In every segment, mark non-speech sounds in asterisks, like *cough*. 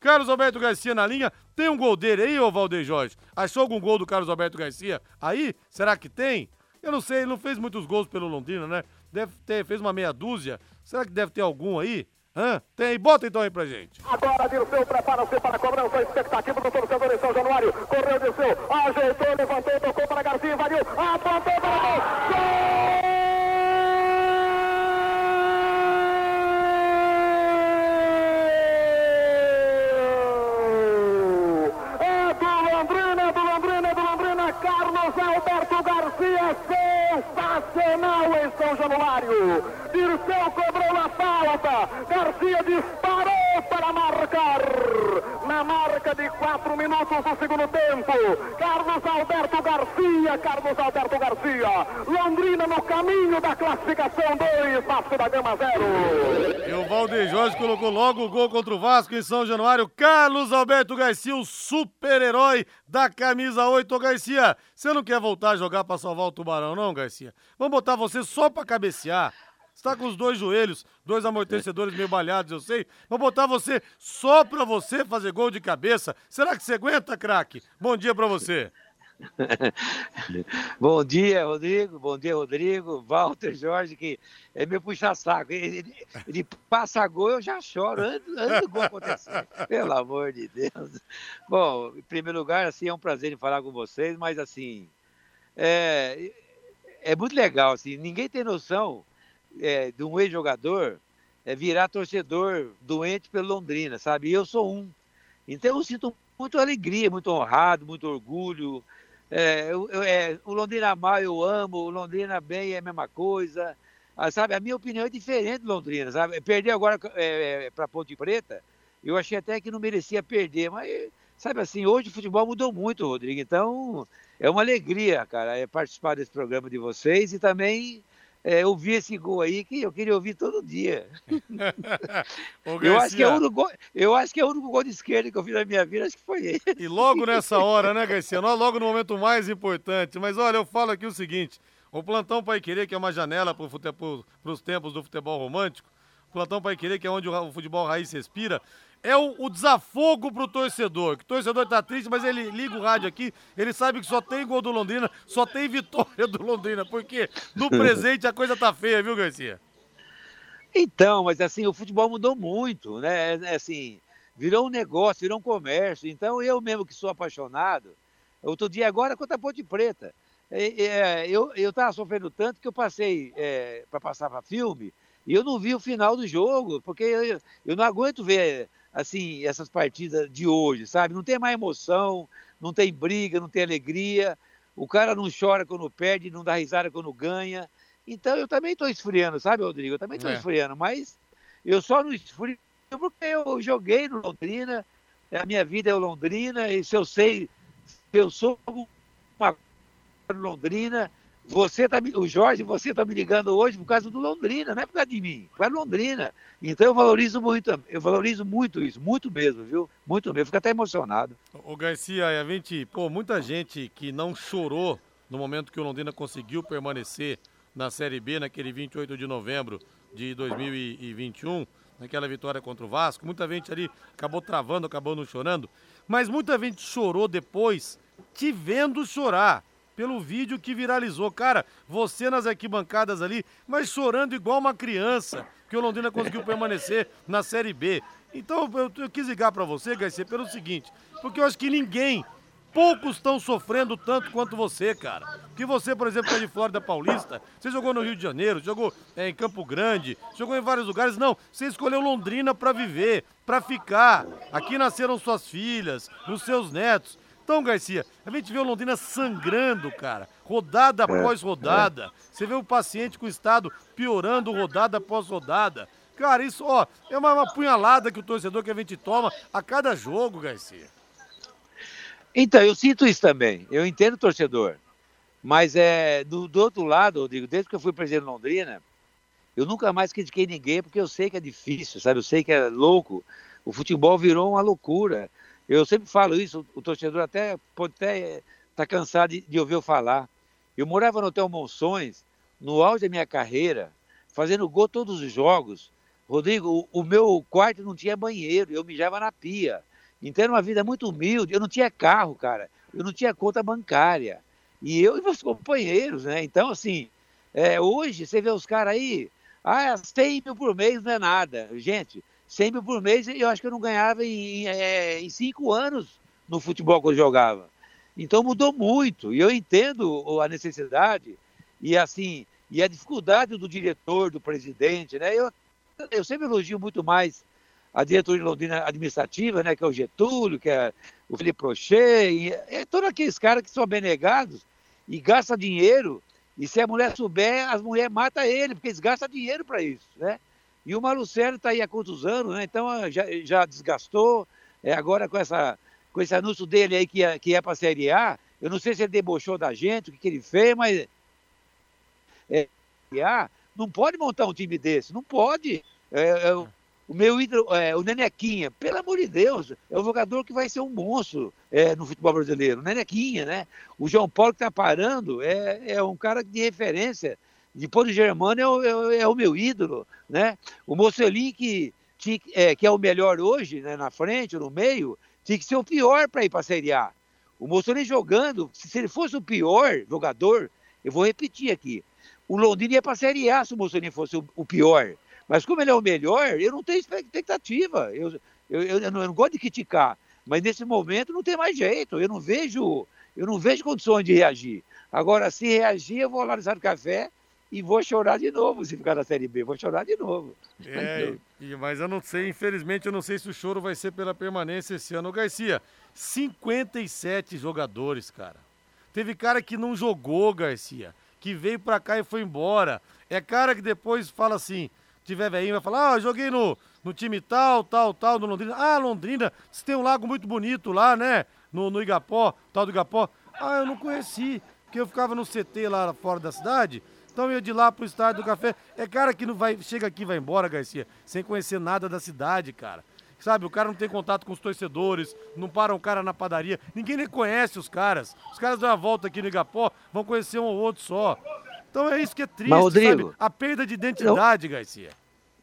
Carlos Alberto Garcia na linha. Tem um gol dele aí, ô Valdeir Jorge? Achou algum gol do Carlos Alberto Garcia aí? Será que tem? Eu não sei, ele não fez muitos gols pelo Londrina, né? Deve ter, fez uma meia dúzia. Será que deve ter algum aí? Hã? Tem, bota então aí pra gente. Agora Dirceu prepara-se para a cobrança, a expectativa do torcedor em São Januário. Correu, Dirceu, ajeitou, levantou, tocou para Garcia, invadiu, apontou para o gol. Gol! É do Londrina, é do Londrina, é do Londrina, Carlos Alberto Garcia, sensacional em São Januário. Dirceu cobrou a falta, Garcia disparou para marcar. Na marca de quatro minutos do segundo tempo, Carlos Alberto Garcia, Carlos Alberto Garcia, Londrina no caminho da classificação 2, Vasco da Gama 0. E o Valdeir Jorge colocou logo o gol contra o Vasco em São Januário. Carlos Alberto Garcia, o super-herói da camisa 8. Ô Garcia, você não quer voltar a jogar pra salvar o Tubarão, não, Garcia? Vamos botar você só pra cabecear. Você tá com os dois joelhos, dois amortecedores meio balhados, eu sei. Vou botar você só pra você fazer gol de cabeça. Será que você aguenta, craque? Bom dia pra você. *laughs* Bom dia, Rodrigo. Bom dia, Rodrigo. Walter Jorge, que é meu puxa-saco. Ele, ele, ele passa gol, eu já choro antes, antes do gol acontecer. *laughs* Pelo amor de Deus. Bom, em primeiro lugar, assim, é um prazer em falar com vocês, mas assim, é, é muito legal, assim, ninguém tem noção é, de um ex-jogador é, virar torcedor doente pelo Londrina, sabe? E eu sou um. Então eu sinto muito alegria, muito honrado, muito orgulho. É, eu, eu, é, o Londrina mal eu amo, o Londrina bem é a mesma coisa. Ah, sabe, a minha opinião é diferente do Londrina, sabe? Perder agora é, para Ponte Preta, eu achei até que não merecia perder, mas sabe assim, hoje o futebol mudou muito, Rodrigo. Então é uma alegria, cara, é participar desse programa de vocês e também é, ouvir esse gol aí que eu queria ouvir todo dia. *laughs* eu, acho que é o único gol, eu acho que é o único gol de esquerda que eu fiz na minha vida, acho que foi ele. E logo nessa *laughs* hora, né, Garcia? Logo no momento mais importante. Mas olha, eu falo aqui o seguinte: o plantão Pai Querer, que é uma janela para os tempos do futebol romântico, o plantão Pai Querer, que é onde o futebol raiz respira, é o, o desafogo pro torcedor. Que o torcedor tá triste, mas ele liga o rádio aqui, ele sabe que só tem gol do Londrina, só tem vitória do Londrina, porque no *laughs* presente a coisa tá feia, viu, Garcia? Então, mas assim, o futebol mudou muito, né? É, assim, virou um negócio, virou um comércio. Então, eu mesmo que sou apaixonado, outro dia agora contra a Ponte Preta, é, é, eu, eu tava sofrendo tanto que eu passei é, para passar para filme e eu não vi o final do jogo, porque eu, eu não aguento ver assim, essas partidas de hoje, sabe? Não tem mais emoção, não tem briga, não tem alegria. O cara não chora quando perde, não dá risada quando ganha. Então eu também estou esfriando, sabe, Rodrigo? Eu também estou é. esfriando, mas eu só não esfrio porque eu joguei no Londrina, a minha vida é o Londrina, e se eu sei, se eu sou uma Londrina, você tá, o Jorge, você está me ligando hoje por causa do Londrina, não é por causa de mim, por causa do Londrina. Então eu valorizo muito, eu valorizo muito isso, muito mesmo, viu? Muito mesmo, fico até emocionado. O Garcia, a gente, pô, muita gente que não chorou no momento que o Londrina conseguiu permanecer na Série B, naquele 28 de novembro de 2021, naquela vitória contra o Vasco, muita gente ali acabou travando, acabou não chorando, mas muita gente chorou depois te vendo chorar pelo vídeo que viralizou. Cara, você nas arquibancadas ali, mas chorando igual uma criança, que o Londrina conseguiu permanecer na Série B. Então eu, eu quis ligar para você, Garcia, pelo seguinte, porque eu acho que ninguém, poucos estão sofrendo tanto quanto você, cara. Que você, por exemplo, é de Flórida Paulista, você jogou no Rio de Janeiro, jogou é, em Campo Grande, jogou em vários lugares. Não, você escolheu Londrina para viver, para ficar. Aqui nasceram suas filhas, os seus netos. Então, Garcia, a gente vê o Londrina sangrando, cara, rodada é, após rodada. É. Você vê o paciente com o estado piorando rodada após rodada. Cara, isso, ó, é uma, uma punhalada que o torcedor que a gente toma a cada jogo, Garcia. Então, eu sinto isso também. Eu entendo o torcedor. Mas é do, do outro lado, Rodrigo, desde que eu fui presidente de Londrina, eu nunca mais critiquei ninguém, porque eu sei que é difícil, sabe? Eu sei que é louco. O futebol virou uma loucura. Eu sempre falo isso, o torcedor até pode até estar tá cansado de, de, ouvir eu falar. Eu morava no Hotel Monções, no auge da minha carreira, fazendo gol todos os jogos. Rodrigo, o, o meu quarto não tinha banheiro, eu mijava na pia. Então era uma vida muito humilde. Eu não tinha carro, cara. Eu não tinha conta bancária. E eu e meus companheiros, né? Então, assim, é, hoje você vê os caras aí, ah, 100 mil por mês não é nada. Gente, 100 mil por mês eu acho que eu não ganhava em, é, em cinco anos no futebol que eu jogava. Então mudou muito. E eu entendo a necessidade e assim e a dificuldade do diretor, do presidente, né? Eu, eu sempre elogio muito mais a diretoria Londrina administrativa, né? Que é o Getúlio, que é o Felipe Prochet, e é todos aqueles caras que são benegados e gastam dinheiro. E se a mulher souber, as mulheres matam ele, porque eles gastam dinheiro para isso, né? E o Malucelo está aí há quantos anos, né? Então ah, já, já desgastou. É, agora com, essa, com esse anúncio dele aí que é, que é para a Série A, eu não sei se ele debochou da gente, o que, que ele fez, mas é, não pode montar um time desse, não pode. É, é, o meu ídolo, é, o Nenequinha, pelo amor de Deus, é um jogador que vai ser um monstro é, no futebol brasileiro. Nenequinha, né? O João Paulo que está parando é, é um cara de referência. Depois do Germano é o, é, é o meu ídolo, né? O Mocelin, que, é, que é o melhor hoje, né, na frente, no meio, tinha que ser o pior para ir para a Série A. O Mocelin jogando, se ele fosse o pior jogador, eu vou repetir aqui, o Londrina ia para a Série A se o Mussolini fosse o, o, pior. Mas como ele é o melhor, eu não tenho expectativa. Eu, eu, eu, eu, não, eu, não, gosto de criticar. Mas nesse momento não tem mais jeito. Eu não vejo, eu não vejo condições de reagir. Agora, se reagir, eu vou lá no Café e vou chorar de novo se ficar na Série B. Vou chorar de novo. É, e, mas eu não sei, infelizmente, eu não sei se o choro vai ser pela permanência esse ano. Garcia, 57 jogadores, cara. Teve cara que não jogou, Garcia que veio pra cá e foi embora. É cara que depois fala assim, tiver velhinho, vai falar, ah, eu joguei no, no time tal, tal, tal, no Londrina. Ah, Londrina, você tem um lago muito bonito lá, né? No, no Igapó, tal do Igapó. Ah, eu não conheci, porque eu ficava no CT lá fora da cidade. Então eu ia de lá pro estádio do café. É cara que não vai, chega aqui e vai embora, Garcia, sem conhecer nada da cidade, cara. Sabe, o cara não tem contato com os torcedores, não para um cara na padaria, ninguém nem conhece os caras. Os caras dão a volta aqui no Igapó, vão conhecer um ou outro só. Então é isso que é triste, Mas, Rodrigo, sabe? A perda de identidade, eu... Garcia.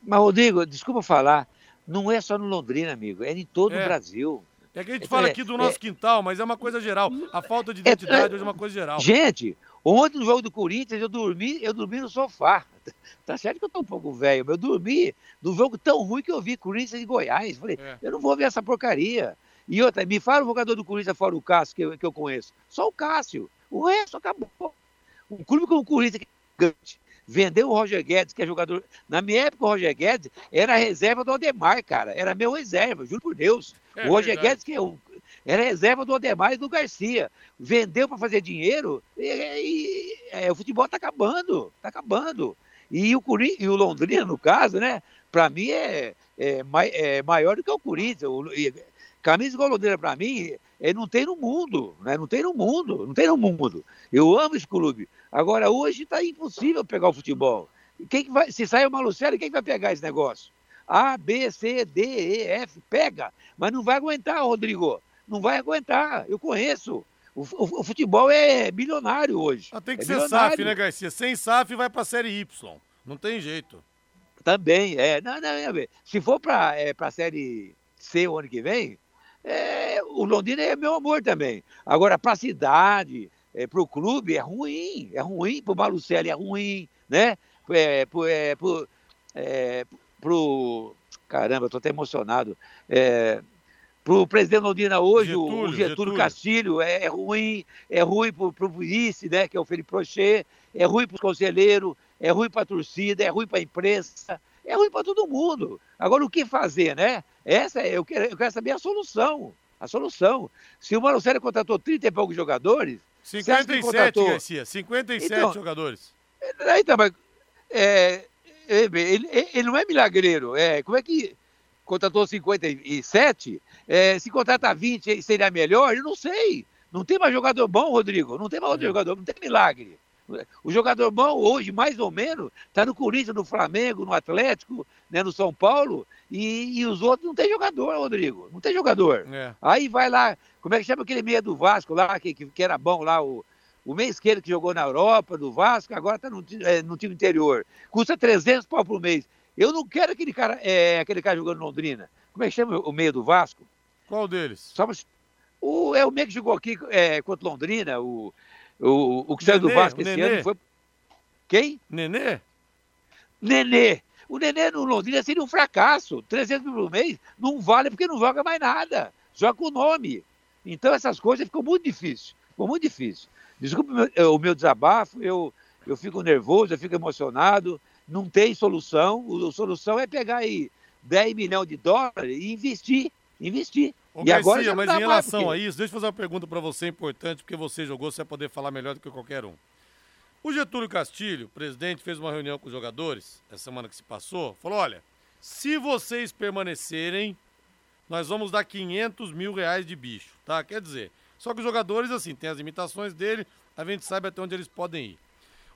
Mas, Rodrigo, desculpa falar, não é só no Londrina, amigo, é em todo é. o Brasil. É que a gente é, fala aqui do nosso é, quintal, mas é uma coisa geral. A falta de é, identidade é, é uma coisa geral. Gente, ontem no jogo do Corinthians eu dormi, eu dormi no sofá. *laughs* Tá certo que eu tô um pouco velho, mas eu dormi no jogo tão ruim que eu vi Corinthians e Goiás. Falei, é. eu não vou ver essa porcaria. E outra, me fala o jogador do Corinthians fora o Cássio que eu, que eu conheço. Só o Cássio. O resto acabou. Um clube como o Corinthians, que é gigante, vendeu o Roger Guedes, que é jogador. Na minha época, o Roger Guedes era a reserva do Ademar, cara. Era meu reserva, juro por Deus. É, o Roger verdade. Guedes, que é o, era reserva do Ademar e do Garcia. Vendeu para fazer dinheiro e, e, é, o futebol está acabando. Está acabando. E o, e o Londrina, no caso, né? Para mim é, é, é, maior do que o Corinthians. O, e, camisa igual Londrina, para mim, é, não tem no mundo, né? Não tem no mundo, não tem no mundo. Eu amo esse clube. Agora, hoje está impossível pegar o futebol. Quem que vai, se sair o Malucelli, quem vai pegar esse negócio? A, B, C, D, E, F, pega. Mas não vai aguentar, Rodrigo. Não vai aguentar. Eu conheço. O, o, o, futebol é bilionário hoje. Ah, tem que é ser bilionário. SAF, né, Garcia? Sem SAF vai para a Série Y. Não tem jeito. Também, é. Não, não, se for para é, a Série C o ano que vem, é, o Londrina é meu amor também. Agora, para a cidade, é, para o clube, é ruim. É ruim. Para o Malucelli é ruim, né? É, pro, é, pro, é, pro, caramba, estou até emocionado. É, para o presidente Londrina hoje, Getúlio, o Getúlio, Getúlio. Castilho, é, é, ruim, é ruim para o vice, né, que é o Felipe Prochet, é ruim para os conselheiros, é ruim para a torcida, é ruim para a imprensa, é ruim para todo mundo. Agora, o que fazer, né? Essa, eu quero, eu quero saber a solução. A solução. Se o Marcelo contratou 30 e poucos jogadores. 57, contratou... Garcia, 57 então, jogadores. Então, mas, é, ele, ele, não é milagreiro. É, como é que contratou 57, é, se contratar 20 seria melhor? Eu não sei. Não tem mais jogador bom, Rodrigo. Não tem mais outro é. jogador, não tem milagre. O jogador bom hoje, mais ou menos, está no Corinthians, no Flamengo, no Atlético, né, no São Paulo, e, e, os outros não tem jogador, Rodrigo. Não tem jogador. É. Aí vai lá, como é que chama aquele meia do Vasco lá, que, que, que era bom lá, o, o meia esquerdo que jogou na Europa, do Vasco, agora está no, é, no time interior. Custa 300 pau por mês. Eu não quero aquele cara, é, aquele cara jogando Londrina. Como é que chama o meio do Vasco? Qual deles? Só o, é o meio que jogou aqui é, contra Londrina, o, o, o que saiu do Vasco esse ano foi. Quem? Nenê? Nenê. O Nenê no Londrina seria um fracasso. 300 mil por mês não vale porque não joga mais nada. Joga com o nome. Então essas coisas ficam muito difíceis. Ficou muito difícil. Desculpe o meu, o meu desabafo, eu, eu fico nervoso, eu fico emocionado. Não tem solução. A solução é pegar aí 10 milhões de dólares e investir. Investir. Ô, e Garcia, agora mas em relação porque... a isso, deixa eu fazer uma pergunta para você importante, porque você jogou, você vai poder falar melhor do que qualquer um. O Getúlio Castilho, presidente, fez uma reunião com os jogadores, essa semana que se passou, falou: olha, se vocês permanecerem, nós vamos dar 500 mil reais de bicho, tá? Quer dizer, só que os jogadores, assim, tem as limitações dele, a gente sabe até onde eles podem ir.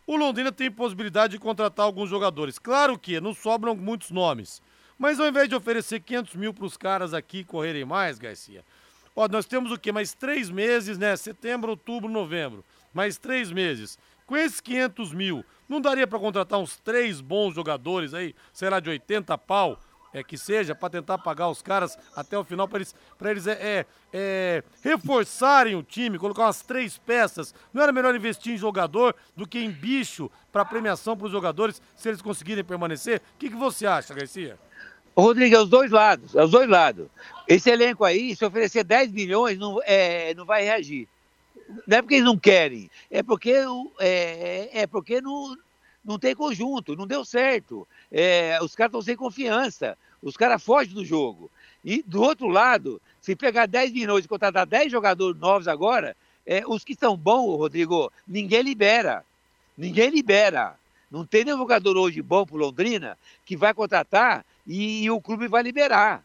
O Londrina tem possibilidade de contratar alguns jogadores. Claro que não sobram muitos nomes. Mas ao invés de oferecer 500 mil para os caras aqui correrem mais, Garcia, ó, nós temos o quê? Mais três meses, né? Setembro, outubro, novembro. Mais três meses. Com esses 500 mil, não daria para contratar uns três bons jogadores aí, sei lá, de 80 pau, é, que seja, para tentar pagar os caras até o final, para eles, pra eles é, é, é, reforçarem o time, colocar umas três peças. Não era melhor investir em jogador do que em bicho para premiação para os jogadores, se eles conseguirem permanecer? O que, que você acha, Garcia? Rodrigo, é os dois lados, é os dois lados. Esse elenco aí, se oferecer 10 milhões, não, é, não vai reagir. Não é porque eles não querem, é porque, é, é porque não, não tem conjunto, não deu certo. É, os caras estão sem confiança, os caras fogem do jogo. E do outro lado, se pegar 10 milhões e contratar 10 jogadores novos agora, é, os que estão bons, Rodrigo, ninguém libera. Ninguém libera. Não tem nenhum jogador hoje bom para Londrina que vai contratar e, e, o clube vai liberar.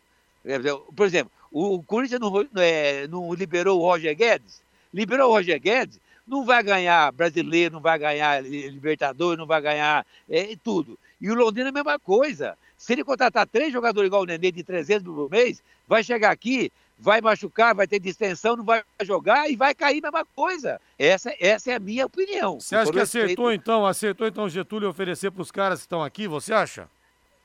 Por exemplo, o Corinthians não, é, não liberou o Roger Guedes, liberou o Roger Guedes, não vai ganhar brasileiro, não vai ganhar Libertadores, não vai ganhar é, tudo. E o Londrina é a mesma coisa. Se ele contratar três jogadores igual o Nenê de 300 por mês, vai chegar aqui, vai machucar, vai ter distensão, não vai jogar e vai cair a mesma coisa. Essa, essa é a minha opinião. Você acha que acertou então, acertou então Getúlio oferecer para os caras que estão aqui, você acha?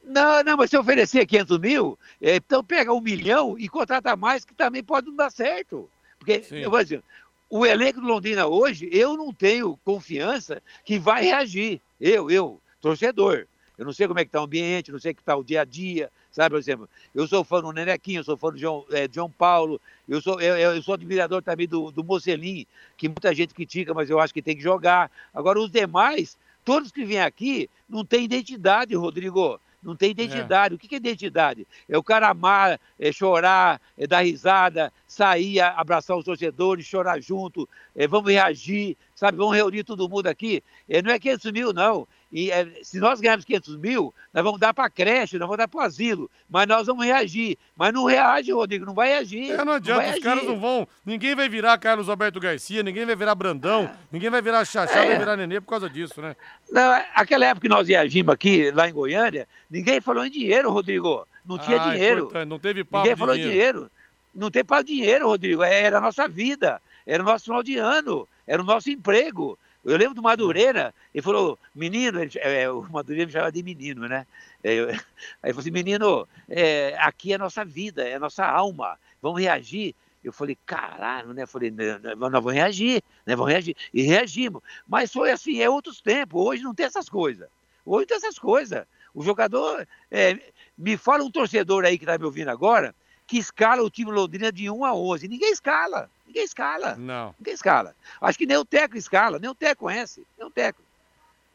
Não, não, mas se oferecer 500 mil, é, então pega um milhão e contrata mais, que também pode não dar certo. Porque, Sim. eu vou dizer, o elenco do Londrina hoje, eu não tenho confiança que vai reagir. Eu, eu, torcedor. Eu não sei como é que está o ambiente, não sei é está o dia a dia, sabe? Por exemplo, eu sou fã do Nenequinho, eu sou fã do João, é, João Paulo, eu sou, eu, eu sou admirador também do, do Mocelin, que muita gente critica, mas eu acho que tem que jogar. Agora, os demais, todos que vêm aqui, não têm identidade, Rodrigo não tem identidade. É. O que é identidade? É o cara amar, é chorar, é dar risada, sair, abraçar os torcedores, chorar junto, é, vamos reagir, sabe? Vamos reunir todo mundo aqui. É, não é 500 mil, não. E é, se nós ganharmos 500 mil, nós vamos dar para a creche, nós vamos dar para o asilo, mas nós vamos reagir. Mas não reage, Rodrigo, não vai reagir. É, não adianta, não os caras não vão. Ninguém vai virar Carlos Alberto Garcia, ninguém vai virar Brandão, é. ninguém vai virar Xaxá, é. vai virar Nenê por causa disso, né? Não, aquela época que nós reagimos aqui, lá em Goiânia, ninguém falou em dinheiro, Rodrigo. Não tinha ah, dinheiro. Importante. Não teve pau Ninguém falou dinheiro. dinheiro. Não tem pau dinheiro, Rodrigo. Era a nossa vida, era o nosso final de ano, era o nosso emprego. Eu lembro do Madureira, ele falou, menino, ele, é, o Madureira me chamava de menino, né? É, eu, *laughs* aí ele falou assim, menino, é, aqui é a nossa vida, é a nossa alma, vamos reagir. Eu falei, caralho, né? Eu falei, nós vamos reagir, né? Vamos reagir. E reagimos. Mas foi assim, é outros tempos. Hoje não tem essas coisas. Hoje não tem essas coisas. O jogador. É, me fala um torcedor aí que está me ouvindo agora que escala o time Londrina de 1 a 11. Ninguém escala. Ninguém escala. Não. Ninguém escala. Acho que nem o Teco escala, nem o Teco conhece, nem o Teco.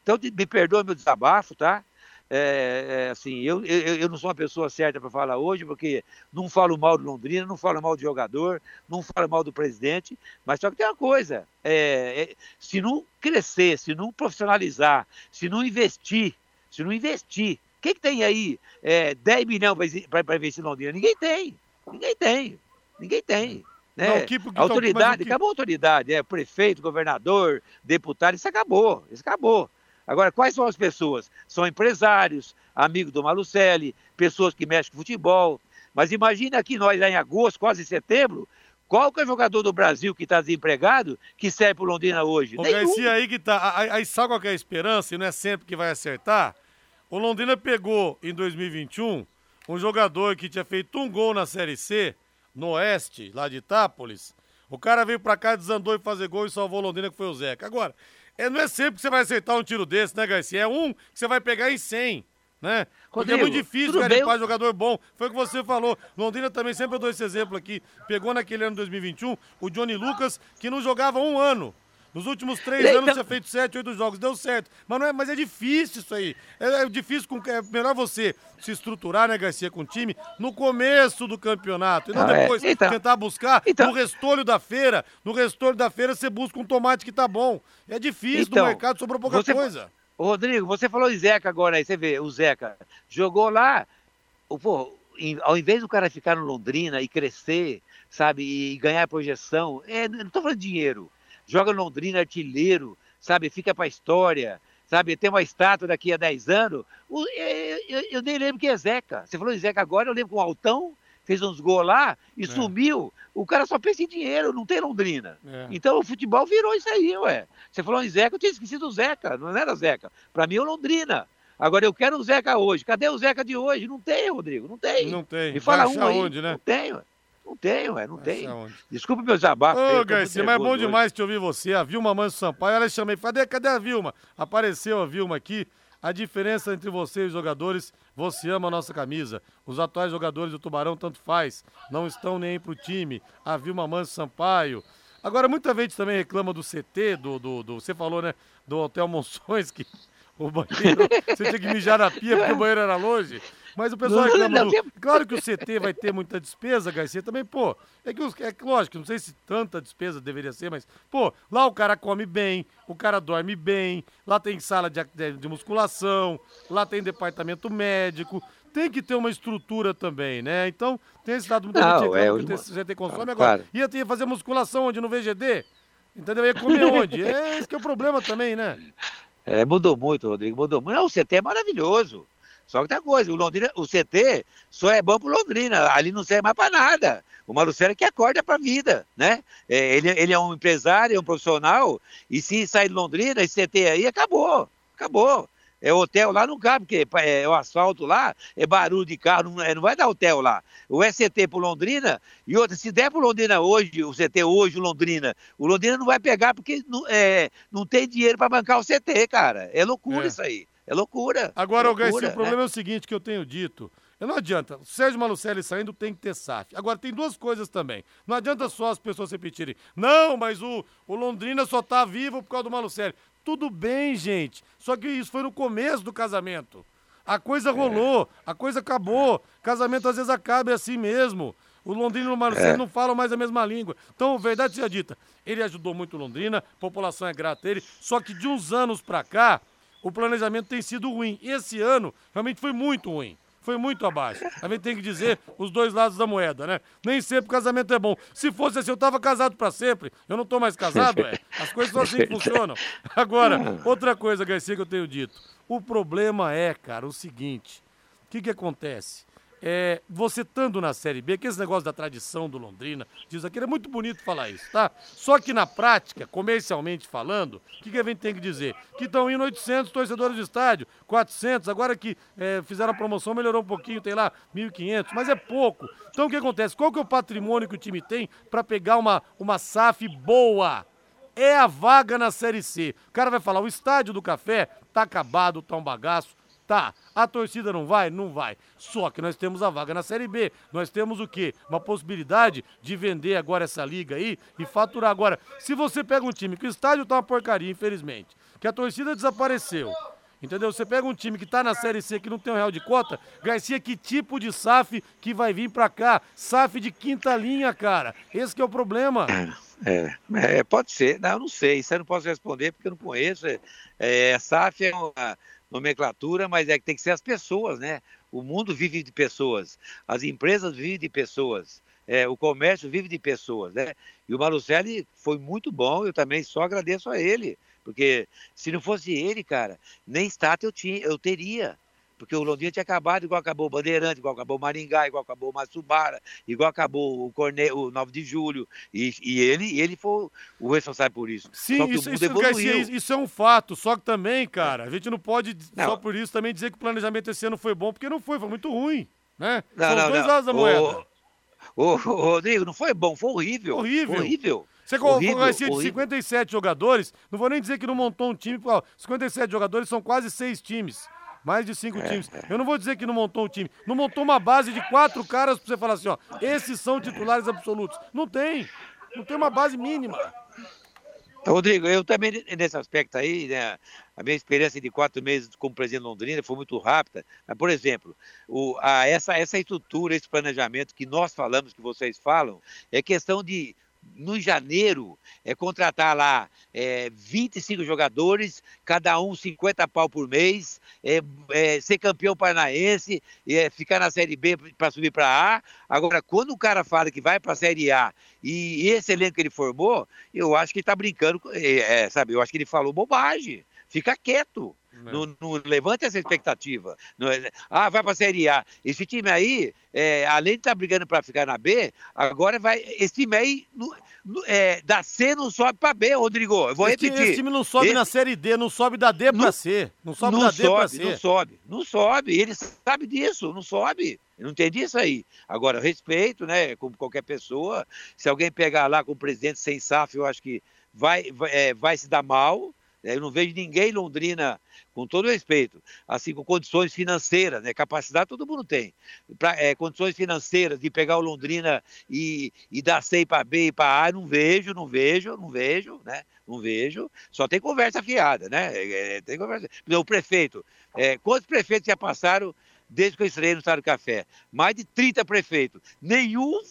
Então, me perdoa meu desabafo, tá? É, é, assim, eu, eu, eu, não sou uma pessoa certa para falar hoje, porque não falo mal do Londrina, não falo mal do jogador, não falo mal do presidente, mas só que tem uma coisa: é, é se não crescer, se não profissionalizar, se não investir, se não investir, quem que tem aí é, 10 milhões para investir em Londrina? Ninguém tem, ninguém tem, ninguém tem. Né? Não, que, que, autoridade, que... acabou a autoridade, é prefeito, governador, deputado, isso acabou, isso acabou. Agora, quais são as pessoas? São empresários, amigos do Malucelli, pessoas que mexem com futebol. Mas imagina aqui nós lá em agosto, quase setembro, qual que é o jogador do Brasil que está desempregado que serve para o Londrina hoje? O Garcia aí que tá. Aí sabe qual é a esperança? E não é sempre que vai acertar? O Londrina pegou em 2021 um jogador que tinha feito um gol na Série C no oeste, lá de Itápolis. O cara veio pra cá, desandou e fazer gol e salvou Londrina, que foi o Zeca. Agora, é, não é sempre que você vai aceitar um tiro desse, né, Garcia? É um que você vai pegar em 100 né? Porque Rodrigo, é muito difícil garimpar bem? jogador bom. Foi o que você falou. Londrina também, sempre eu dou esse exemplo aqui. Pegou naquele ano 2021 o Johnny Lucas, que não jogava um ano. Nos últimos três Eita. anos tinha feito sete, oito jogos, deu certo. Mas, não é, mas é difícil isso aí. É, é difícil, com, é melhor você se estruturar, né, Garcia, com o time no começo do campeonato. E não ah, é. depois então, tentar buscar então, no restolho da feira. No restolho da feira você busca um tomate que tá bom. É difícil, então, no mercado sobrou pouca você, coisa. Ô, Rodrigo, você falou de Zeca agora aí, você vê, o Zeca jogou lá, pô, ao invés do cara ficar no Londrina e crescer, sabe, e ganhar projeção, é, não tô falando de dinheiro, joga no Londrina artilheiro, sabe, fica pra história, sabe, tem uma estátua daqui a 10 anos, o, eu, eu, eu, nem lembro quem é Zeca, você falou de Zeca agora, eu lembro com o Altão, fez uns gols lá e é. sumiu. O cara só pensa em dinheiro, não tem Londrina. É. Então o futebol virou isso aí, ué. Você falou em Zeca, eu tinha esquecido o Zeca, não era Zeca. Para mim é o Londrina. Agora eu quero o Zeca hoje. Cadê o Zeca de hoje? Não tem, Rodrigo, não tem. Não tem. Me fala um aí. Onde, né? Não tem, ué. Não tem, ué, não tem. Desculpa meu desabafo. Ô, Garcia, mas é bom demais te ouvir você. A Vilma Manso Sampaio, ela chamei. Cadê, cadê a Vilma? Apareceu a Vilma aqui. A diferença entre você e os jogadores, você ama a nossa camisa. Os atuais jogadores do Tubarão tanto faz, não estão nem aí pro time. A Vilma Manso Sampaio. Agora, muita gente também reclama do CT, do, do, do você falou, né, do Hotel Monções, que *laughs* o banheiro, você tinha que mijar na pia porque o banheiro era longe. Mas o pessoal reclama do... Claro que o CT vai ter muita despesa, Garcia, também, pô. É que, é lógico, não sei se tanta despesa deveria ser, mas, pô, lá o cara come bem, o cara dorme bem, lá tem sala de, de musculação, lá tem departamento médico, tem que ter uma estrutura também, né? Então, tem esse dado muito não, é, que o CT consome agora. Claro. Ia ter fazer musculação onde? No VGD? Entendeu? Ia comer onde? É esse que é o problema também, né? É, mudou muito, Rodrigo, mudou muito. Não, o CT é maravilhoso. Só que tem coisa, o, Londrina, o CT só é bom pro Londrina, ali não serve mais para nada. O Malucero é que acorda para a vida, né? É, ele, ele é um empresário, é um profissional, e se sair de Londrina, esse CT aí, acabou, acabou. É hotel lá não cabe, porque é, é, o asfalto lá, é barulho de carro, não, não vai dar hotel lá. O SCT pro Londrina, e outra, se der pro Londrina hoje, o CT hoje, o Londrina, o Londrina não vai pegar porque não, é, não tem dinheiro para bancar o CT, cara. É loucura é. isso aí. É loucura. Agora, é loucura, o problema é o seguinte que eu tenho dito. Não adianta. O Sérgio Malucelli saindo tem que ter SAF. Agora, tem duas coisas também. Não adianta só as pessoas repetirem. Não, mas o, o Londrina só tá vivo por causa do Malucelli. Tudo bem, gente. Só que isso foi no começo do casamento. A coisa rolou, a coisa acabou. Casamento às vezes acaba é assim mesmo. O Londrina e o Marcelo é. não falam mais a mesma língua. Então, verdade seja dita, ele ajudou muito Londrina, a população é grata a ele, só que de uns anos pra cá, o planejamento tem sido ruim. Esse ano realmente foi muito ruim foi muito abaixo. A gente tem que dizer os dois lados da moeda, né? Nem sempre o casamento é bom. Se fosse assim, eu tava casado para sempre. Eu não tô mais casado, é. As coisas são assim que funcionam. Agora, outra coisa, Garcia, que eu tenho dito. O problema é, cara, o seguinte. O que que acontece? É, você estando na Série B, que esse negócio da tradição do Londrina, diz aqui, é muito bonito falar isso, tá? Só que na prática, comercialmente falando, o que, que a gente tem que dizer? Que estão indo 800 torcedores de estádio, 400, agora que é, fizeram a promoção melhorou um pouquinho, tem lá 1.500, mas é pouco. Então o que acontece? Qual que é o patrimônio que o time tem para pegar uma, uma SAF boa? É a vaga na Série C. O cara vai falar, o estádio do Café tá acabado, tá um bagaço, Tá, a torcida não vai? Não vai. Só que nós temos a vaga na Série B. Nós temos o quê? Uma possibilidade de vender agora essa liga aí e faturar. Agora, se você pega um time que o estádio tá uma porcaria, infelizmente, que a torcida desapareceu, Entendeu? Você pega um time que tá na Série C que não tem um real de cota, Garcia, que tipo de SAF que vai vir para cá? SAF de quinta linha, cara. Esse que é o problema. É, é, pode ser. Não, eu não sei. Isso eu não posso responder porque eu não conheço. É, é SAF é uma nomenclatura, mas é que tem que ser as pessoas, né? O mundo vive de pessoas, as empresas vivem de pessoas, é, o comércio vive de pessoas, né? E o Malucelli foi muito bom, eu também só agradeço a ele, porque se não fosse ele, cara, nem estátua eu, tinha, eu teria. Porque o Londrina tinha acabado, igual acabou o Bandeirante, igual acabou o Maringá, igual acabou o Matsubara, igual acabou o, Corne... o 9 de julho. E, e ele, ele foi o responsável por isso. Sim, isso, isso, Garcia, isso, é um fato. Só que também, cara, a gente não pode, não. só por isso, também dizer que o planejamento esse ano foi bom, porque não foi, foi muito ruim. Né? Não, São não, dois não. lados da moeda. Ô, Rodrigo, não foi bom, foi horrível. Horrível. Horrível. Você colocou o Garcia de 57 jogadores, não vou nem dizer que não montou um time, 57 jogadores são quase seis times. Mais de cinco é, times. Eu não vou dizer que não montou um time. Não montou uma base de quatro caras pra você falar assim, ó, esses são titulares absolutos. Não tem. Não tem uma base mínima. Rodrigo, eu também, nesse aspecto aí, né, a minha experiência de quatro meses como presidente de Londrina foi muito rápida. Mas, por exemplo, o, a, essa, essa estrutura, esse planejamento que nós falamos, que vocês falam, é questão de no janeiro, é contratar lá é, 25 jogadores, cada um 50 pau por mês, é, é, ser campeão paranaense, é, ficar na Série B para subir para A. Agora, quando o cara fala que vai para a Série A e esse elenco que ele formou, eu acho que ele está brincando, é, é, sabe? Eu acho que ele falou bobagem. Fica quieto. Não, não, levante essa expectativa. Não, ah, vai para a Série A. Esse time aí, é, além de estar tá brigando para ficar na B, agora vai. Esse time aí no, no, é, da C não sobe para B, Rodrigo. Eu vou esse repetir. esse time não sobe esse... na Série D, não sobe da D para C. Não sobe não da D para C. Não sobe, não sobe. Ele sabe disso, não sobe. Eu não entendi isso aí. Agora, respeito, né? Como qualquer pessoa. Se alguém pegar lá com o presidente sem SAF, eu acho que vai, vai, é, vai se dar mal. Eu não vejo ninguém em Londrina com todo respeito, assim, com condições financeiras, né? Capacidade todo mundo tem. Pra, é, condições financeiras de pegar o Londrina e, e dar C para B e para A, não vejo, não vejo, não vejo, né? Não vejo. Só tem conversa fiada, né? É, é tem conversa. O prefeito, é, quantos prefeitos já passaram desde que eu estreiei no Estado do Café? Mais de 30 prefeitos. Nenhum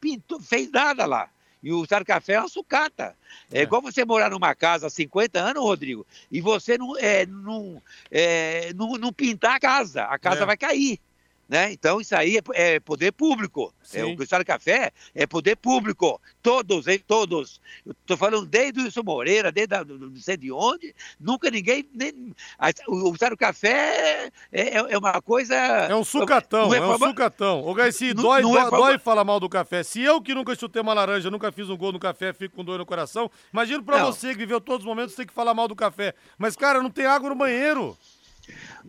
pintou, fez nada lá. E o Estado Café é uma sucata. É, é, igual você morar numa casa há 50 anos, Rodrigo, e você não, é, não, é, não, não pintar a casa. A casa é. vai cair. Né? Então, isso aí é, é poder público. É, o Cristal Café é poder público. Todos, hein? Todos. Estou falando desde o Wilson Moreira, desde a, não sei de onde, nunca ninguém. Nem, a, o Cristal Café é, é, é, uma coisa. É um sucatão, é, um sucatão. Ô, Garcia, dói, não dói, dói falar mal do café. Se eu que nunca chutei uma laranja, nunca fiz um gol no café, fico com dor no coração, imagino pra não. você que viveu todos os momentos, tem que falar mal do café. Mas, cara, não tem água no banheiro.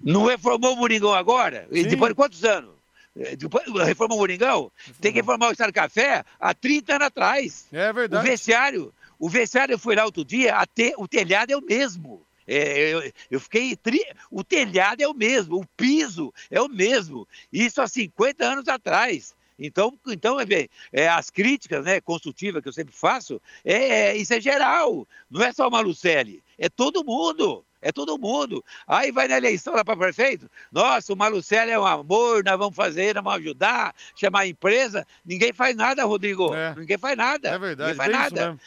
Não reformou o Moringão agora? E depois de quantos anos? É, depois, reformou o Moringão? Tem que reformar o Estado Café há 30 anos atrás. É verdade. O vestiário, o vestiário fui lá outro dia, te, o telhado é o mesmo. É, eu, eu, fiquei. Tri... O telhado é o mesmo, o piso é o mesmo. Isso há 50 anos atrás. Então, então bem, é, as críticas né, construtivas que eu sempre faço, é, é, isso é geral. Não é só o Malucelli, é todo mundo. É todo mundo. Aí vai na eleição lá para prefeito. Nossa, o Malucelli é um amor, nós vamos fazer, nós vamos ajudar, chamar a empresa. Ninguém faz nada, Rodrigo. É. Ninguém faz nada. É verdade. Ninguém faz nada.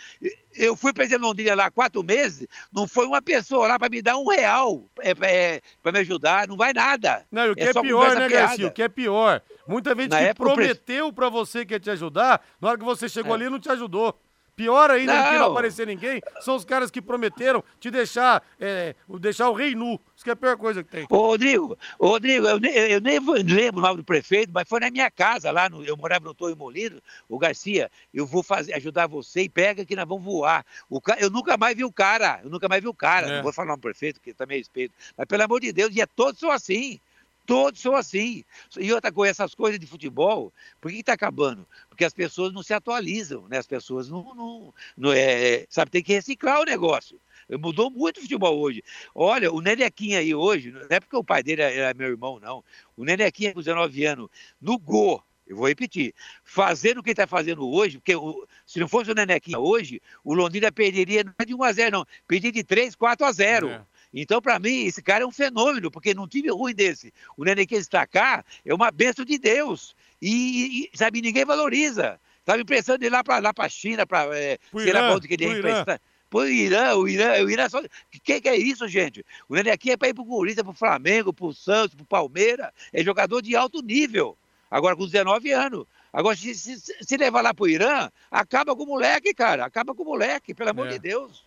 Eu fui presidente de Londrina lá quatro meses, não foi uma pessoa lá para me dar um real é, é, para me ajudar, não vai nada. Não, o que é, é pior, né, Garcia? O que é pior. Muita gente que prometeu para você que ia te ajudar, na hora que você chegou é. ali, não te ajudou. Pior ainda não. que não aparecer ninguém são os caras que prometeram te deixar, é, deixar o rei nu. Isso que é a pior coisa que tem. Ô, Rodrigo, ô, Rodrigo, eu, nem, eu nem lembro o nome do prefeito, mas foi na minha casa lá, no, eu morava no Torre Molino, o Garcia, eu vou fazer, ajudar você e pega que nós vamos voar. O, eu nunca mais vi o cara, eu nunca mais vi o cara. É. Não vou falar o prefeito, que também é respeito. Mas pelo amor de Deus, e é todos são assim. Todos são assim. E outra coisa, essas coisas de futebol, por que está acabando? Porque as pessoas não se atualizam, né? As pessoas não, não, não é, sabe, tem que reciclar o negócio. Mudou muito o futebol hoje. Olha, o Nenequinha aí hoje, não é porque o pai dele era meu irmão, não. O Nenequinha com 19 anos, no gol, eu vou repetir, fazendo o que ele está fazendo hoje, porque o, se não fosse o Nenequinha hoje, o Londrina perderia não é de 1 a 0 não, perderia de 3, 4 a 0. É. Então, para mim, esse cara é um fenômeno, porque num time ruim desse, o está cá é uma bênção de Deus. E, e, sabe, ninguém valoriza. Estava emprestando ele lá para lá a China, para é, sei lá onde que ele ia emprestar. Pô, Irã, o Irã, o Irã só. O que, que é isso, gente? O Nenê aqui é para ir para o Corinthians, para o Flamengo, para o Santos, para o Palmeiras. É jogador de alto nível. Agora com 19 anos. Agora, se, se, se levar lá para o Irã, acaba com o moleque, cara. Acaba com o moleque, pelo amor é. de Deus.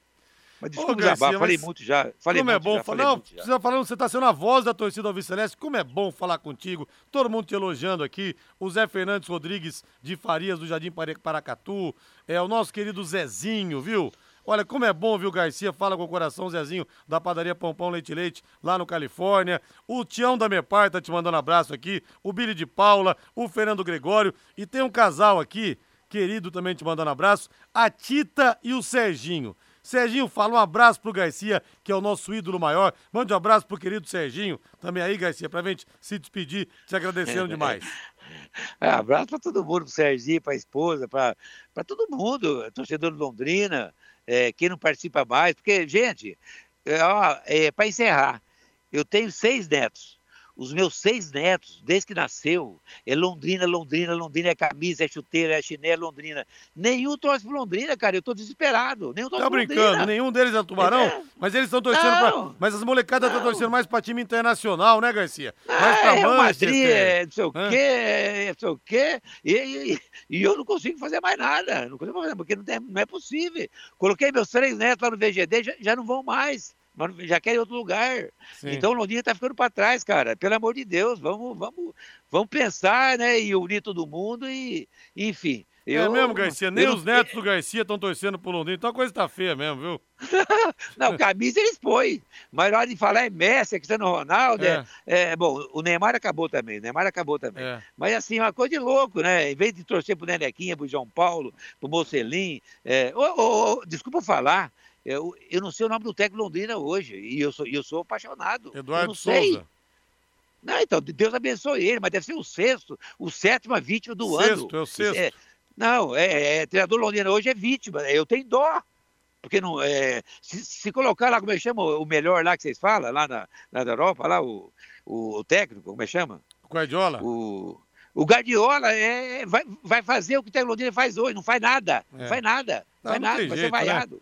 Mas desculpa, Ô, Garcia, falei muito já. Falei como é muito bom falar. Não, você está falando, você está sendo a voz da torcida Alves Celeste. Como é bom falar contigo. Todo mundo te elogiando aqui. O Zé Fernandes Rodrigues de Farias, do Jardim Paracatu. É o nosso querido Zezinho, viu? Olha, como é bom, viu, Garcia? Fala com o coração, Zezinho, da padaria Pompão Leite Leite, lá no Califórnia. O Tião da Mepar tá te mandando abraço aqui. O Billy de Paula, o Fernando Gregório. E tem um casal aqui, querido também te mandando abraço, a Tita e o Serginho. Serginho, fala um abraço pro Garcia, que é o nosso ídolo maior. Mande um abraço pro querido Serginho, também aí, Garcia, pra gente se despedir, te agradecendo demais. É, *laughs* abraço para todo mundo, pro Serginho, pra esposa, para todo mundo, torcedor de Londrina, é, quem não participa mais, porque, gente, é, é, para encerrar, eu tenho seis netos. Os meus seis netos, desde que nasceu, é Londrina, Londrina, Londrina, é camisa, é chuteira, é chinelo, Londrina. Nenhum torce pro Londrina, cara. Eu tô desesperado. Nenhum torce tá brincando, Londrina. nenhum deles é Tubarão? É. Mas eles estão torcendo não, pra. Mas as molecadas estão torcendo mais pra time internacional, né, Garcia? Mais pra é, Madrid, é não sei o quê, é, não sei o quê. E, e, e, eu não consigo fazer mais nada. Não consigo fazer, porque não, tem, não é possível. Coloquei meus três netos lá no VGD, já, já não vão mais mas já querem outro lugar. Sim. Então o Londrina está ficando para trás, cara. Pelo amor de Deus, vamos, vamos, vamos pensar, né? E unir todo mundo e, enfim. É eu, é mesmo, Garcia? Nem os netos do Garcia estão torcendo pro Londrina. Então a coisa tá feia mesmo, viu? *laughs* não, camisa eles põem. Mas na hora de falar é Messi, é Cristiano Ronaldo. É. É, é, bom, o Neymar acabou também. O Neymar acabou também. É. Mas assim, uma coisa de louco, né? Em vez de torcer pro Nenequinha, pro João Paulo, pro Mocelin. É, oh, desculpa falar. Eu, eu não sei o nome do técnico Londrina hoje, e eu sou, eu sou apaixonado. Eduardo não Souza. Sei. Não, então, Deus abençoe ele, mas deve ser o sexto, o sétimo vítima do sexto, ano. Sexto, é o sexto. É, não, é, é, é, treinador Londrina hoje é vítima, eu tenho dó. Porque não, é, se, se, colocar lá, como é que chama o melhor lá que vocês falam, lá na, na Europa, lá o, o, o técnico, como é que chama? O Guardiola. O, o Guardiola é, vai, vai fazer o que o Londrina faz hoje, não faz nada, é. não faz nada, não, faz nada, vai jeito, ser né? vaiado. Né?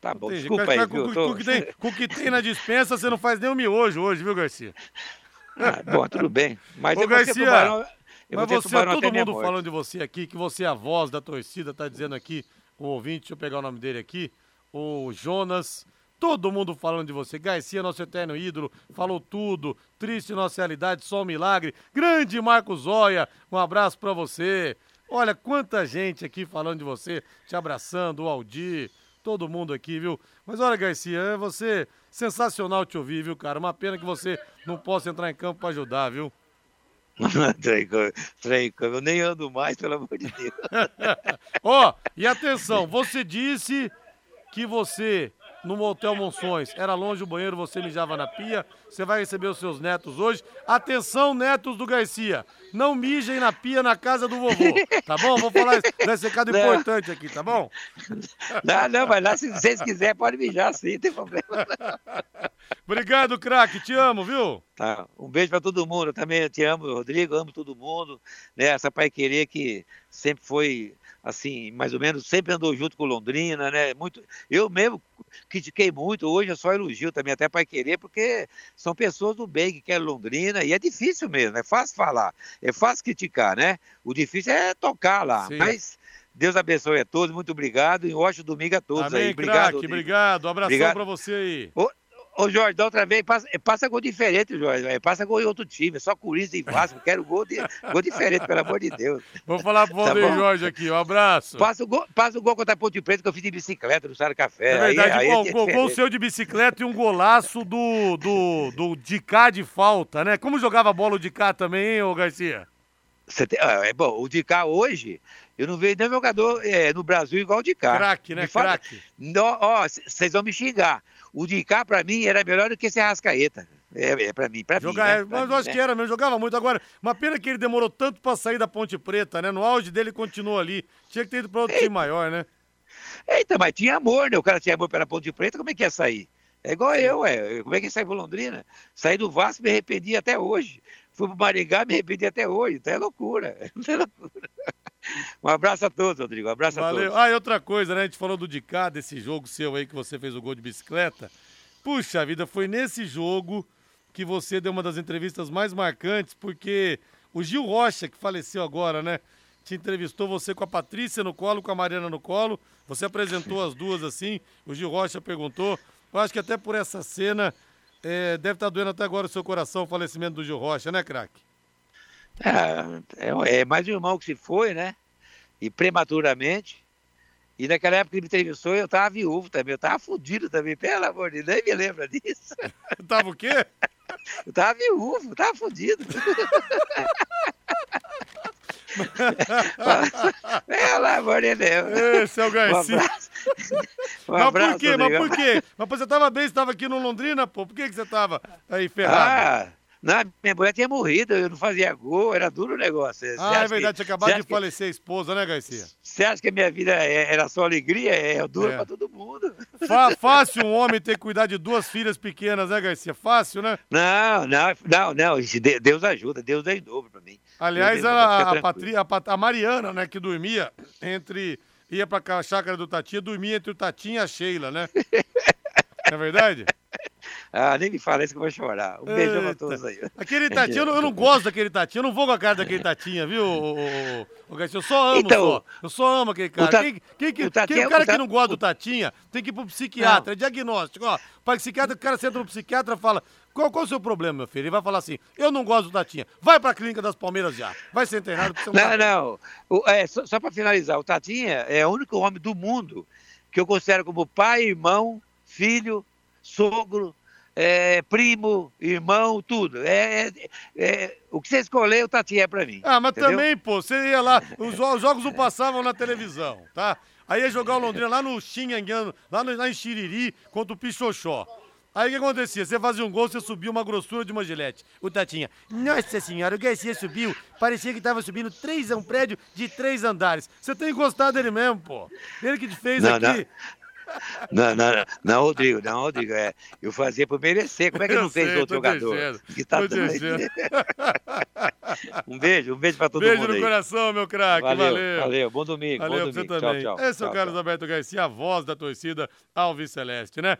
Tá bom, Entendi. desculpa aí, viu? Com, tô... com, que tem, com que tem na dispensa, você não faz nem o miojo hoje, viu, Garcia? Ah, bom, tudo bem. Mas Ô, Garcia, tubarão, mas você, todo mundo falando de você aqui, que você é a voz da torcida, tá dizendo aqui, o ouvinte, deixa eu pegar o nome dele aqui, o Jonas, todo mundo falando de você. Garcia, nosso eterno ídolo, falou tudo, triste nossa realidade, só um milagre. Grande Marcos Zóia, um abraço para você. Olha quanta gente aqui falando de você, te abraçando, o Aldir, todo mundo aqui, viu? Mas olha, Garcia, é você sensacional te ouvir, viu, cara? Uma pena que você não possa entrar em campo para ajudar, viu? *laughs* eu nem ando mais, pelo amor de Deus. *laughs* Ó, oh, e atenção, você disse que você no Motel Monções. Era longe o banheiro, você mijava na pia. Você vai receber os seus netos hoje. Atenção, netos do Garcia. Não mijem na pia na casa do vovô, tá bom? Vou falar esse recado não. importante aqui, tá bom? Não, não, mas lá se vocês quiserem, pode mijar sim, não tem problema. Obrigado, craque. Te amo, viu? Tá. Um beijo para todo mundo. Eu também te amo, Rodrigo. Amo todo mundo. Né? Essa pai querer que sempre foi assim, mais ou menos, sempre andou junto com Londrina, né? Muito, eu mesmo critiquei muito, hoje é só elogio também, até para querer, porque são pessoas do bem que querem Londrina, e é difícil mesmo, é fácil falar, é fácil criticar, né? O difícil é tocar lá, Sim. mas Deus abençoe a todos, muito obrigado e ótimo domingo a todos Amém, aí. Obrigado. Craque, obrigado, um abração para você aí. Ô, Jorge, da outra vez, passa, passa gol diferente, Jorge. Passa gol em outro time, só Corinthians e Vasco. Quero gol, de, gol diferente, pelo amor de Deus. Vou falar pro tá Jorge aqui, um abraço. Passa o gol, passa o gol contra a Ponte Preta que eu fiz de bicicleta no Sara Café. É verdade, aí, aí é gol, gol seu de bicicleta e um golaço do, do, do Dicá de falta, né? Como jogava bola o Dicá também, hein, ô Garcia? Tem, ah, é bom, o Dicá hoje, eu não vejo nenhum jogador é, no Brasil igual o Dicá. Craque, né? Craque. Ó, vocês vão me xingar. O de cá, pra mim, era melhor do que esse Arrascaeta. É, é pra mim, pra Jogar, mim. Né? É, mas eu acho né? que era mesmo, jogava muito. Agora, uma pena que ele demorou tanto pra sair da Ponte Preta, né? No auge dele continuou ali. Tinha que ter ido pra outro Eita. time maior, né? Eita, mas tinha amor, né? O cara tinha amor pela Ponte Preta, como é que ia sair? É igual eu, é. Como é que sai pro Londrina? Saí do Vasco, me arrependi até hoje. Fui pro Maringá, me arrependi até hoje. Então é loucura. *laughs* é loucura. *laughs* Um abraço a todos, Rodrigo. Um abraço Valeu. a todos. Ah, e outra coisa, né? A gente falou do Dicá, desse jogo seu aí que você fez o gol de bicicleta. Puxa vida, foi nesse jogo que você deu uma das entrevistas mais marcantes, porque o Gil Rocha, que faleceu agora, né? Te entrevistou você com a Patrícia no colo, com a Mariana no colo. Você apresentou as duas assim. O Gil Rocha perguntou. Eu acho que até por essa cena é, deve estar tá doendo até agora o seu coração o falecimento do Gil Rocha, né, craque? É, é, é mais um irmão que se foi, né? E prematuramente. E naquela época que ele me entrevistou, eu tava viúvo também, eu tava fudido também, pelo amor de Deus, nem me lembra disso. *laughs* tava o quê? Eu tava viúvo, tava fudido. *laughs* Pelo amor de Deus. Esse é o Garcia. Um abraço. *laughs* Um Mas abraço, por quê? Mas por quê? Mas você tava bem, você tava aqui no Londrina, pô. Por que, que você tava aí ferrado? Ah, não, minha mulher tinha morrido, eu não fazia gol, era duro o negócio. Você Ah, é que- verdade, tinha você acabado de que- falecer a esposa, né, Garcia? Você acha que a minha vida é- era só alegria? É duro É. pra todo mundo. Fá- *laughs* fácil um homem ter que cuidar de duas filhas pequenas, né, Garcia? Fácil, né? Não, não, não, não. Deus ajuda, Deus é em dobro pra mim. Aliás, Deus, a, fica a. Patri- a a Mariana, né, que dormia entre. ia pra chácara do Tatinha, dormia entre o Tatinha e a Sheila, né? *laughs* Não é verdade? Ah, nem me fala isso que eu vou chorar. Um beijão pra Eita. todos aí. Aquele Tatinha, eu não, eu não gosto daquele Tatinha, eu não vou com a cara daquele Tatinha, viu, ô? Eu só amo, Então, só. Eu só amo aquele cara. Ta- Quem, quem, que- o quem- Tatinha- o cara o Ta- que não gosta do Tatinha tem que ir pro psiquiatra, é diagnóstico. Ó, para psiquiatra, o cara senta no psiquiatra e fala: qual, qual é o seu problema, meu filho? Ele vai falar assim: eu não gosto do Tatinha. Vai pra clínica das Palmeiras já. Vai ser você Não, tá bem." não. O- é, só, só para finalizar, o Tatinha é o único homem do mundo que eu considero como pai, irmão, filho, sogro, é, primo, irmão, tudo. É, é- é- o que você escolher, o Tatinha é para mim. Ah, mas entendeu? também, pô, você ia lá, os, jo- os jogos não passavam na televisão, tá? Aí ia jogar o Londrina lá no Xinhanguano, lá, no, lá em Xiriri, contra o Pichoxó. Aí o que acontecia? Você fazia um gol, você subia uma grossura de uma gilete. O Tatinha, nossa senhora, o Garcia subiu, parecia que tava subindo três, um prédio de três andares. Você tem gostado dele mesmo, pô. Ele que te fez Não, aqui. Não, não, não, Rodrigo, não, Rodrigo. É, eu fazia por merecer. Como é que Eu não fez sei, outro tô jogador? Que tá *laughs* um beijo, um beijo para todo Beijo mundo no aí. coração, meu craque. valeu, Valeu. valeu, Bom domingo, Valeu bom pra você domingo. também. Tchau, tchau. Esse é o Tchau, Carlos tchau. Alberto Garcia, a voz da torcida Alves Celeste, né?